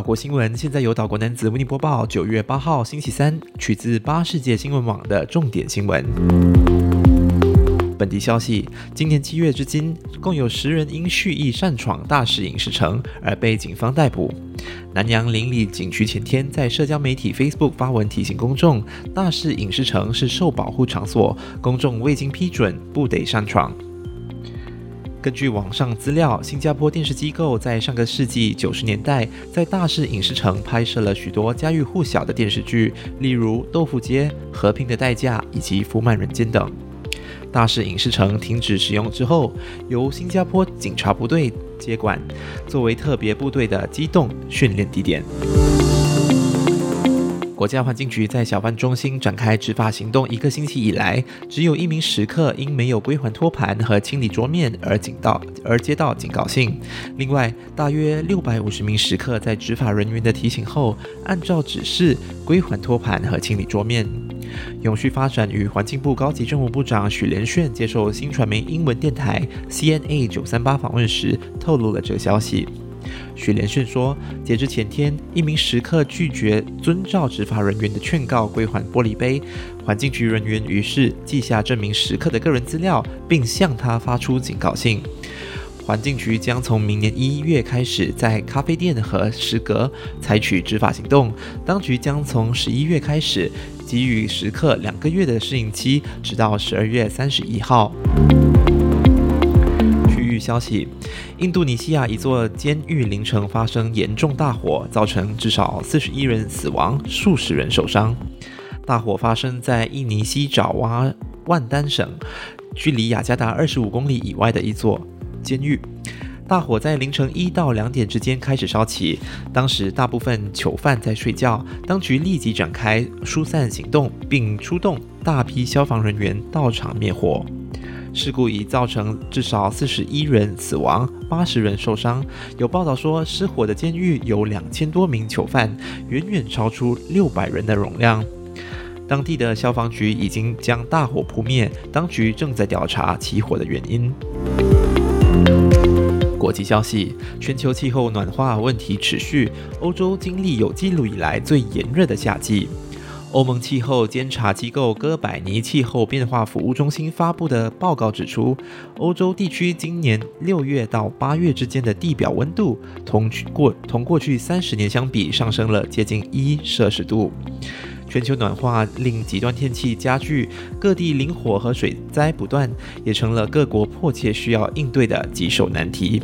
岛国新闻现在由岛国男子为你播报。九月八号星期三，取自八世界新闻网的重点新闻。本地消息：今年七月至今，共有十人因蓄意擅闯大士影视城而被警方逮捕。南洋邻里警区前天在社交媒体 Facebook 发文提醒公众，大士影视城是受保护场所，公众未经批准不得擅闯。根据网上资料，新加坡电视机构在上个世纪九十年代在大士影视城拍摄了许多家喻户晓的电视剧，例如《豆腐街》《和平的代价》以及《福满人间》等。大士影视城停止使用之后，由新加坡警察部队接管，作为特别部队的机动训练地点。国家环境局在小贩中心展开执法行动一个星期以来，只有一名食客因没有归还托盘和清理桌面而警到而接到警告信。另外，大约六百五十名食客在执法人员的提醒后，按照指示归还托盘和清理桌面。永续发展与环境部高级政务部长许连炫接受新传媒英文电台 CNA 九三八访问时，透露了这个消息。许连炫说，截至前天，一名食客拒绝遵照执法人员的劝告归还玻璃杯，环境局人员于是记下这名食客的个人资料，并向他发出警告信。环境局将从明年一月开始，在咖啡店和食阁采取执法行动。当局将从十一月开始，给予食客两个月的适应期，直到十二月三十一号。消息：印度尼西亚一座监狱凌晨发生严重大火，造成至少四十一人死亡，数十人受伤。大火发生在印尼西爪哇万丹省，距离雅加达二十五公里以外的一座监狱。大火在凌晨一到两点之间开始烧起，当时大部分囚犯在睡觉，当局立即展开疏散行动，并出动大批消防人员到场灭火。事故已造成至少四十一人死亡，八十人受伤。有报道说，失火的监狱有两千多名囚犯，远远超出六百人的容量。当地的消防局已经将大火扑灭，当局正在调查起火的原因。国际消息：全球气候暖化问题持续，欧洲经历有记录以来最炎热的夏季。欧盟气候监察机构哥白尼气候变化服务中心发布的报告指出，欧洲地区今年六月到八月之间的地表温度同过同过去三十年相比上升了接近一摄氏度。全球暖化令极端天气加剧，各地林火和水灾不断，也成了各国迫切需要应对的棘手难题。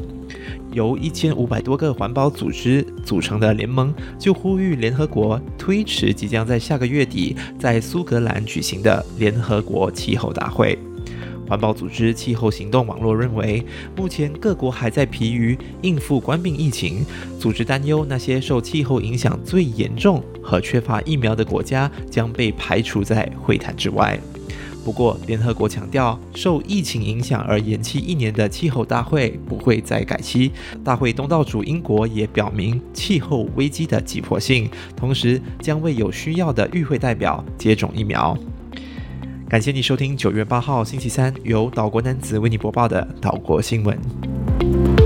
由一千五百多个环保组织组成的联盟就呼吁联合国推迟即将在下个月底在苏格兰举行的联合国气候大会。环保组织气候行动网络认为，目前各国还在疲于应付冠病疫情，组织担忧那些受气候影响最严重和缺乏疫苗的国家将被排除在会谈之外。不过，联合国强调，受疫情影响而延期一年的气候大会不会再改期。大会东道主英国也表明气候危机的急迫性，同时将为有需要的与会代表接种疫苗。感谢你收听九月八号星期三由岛国男子为你播报的岛国新闻。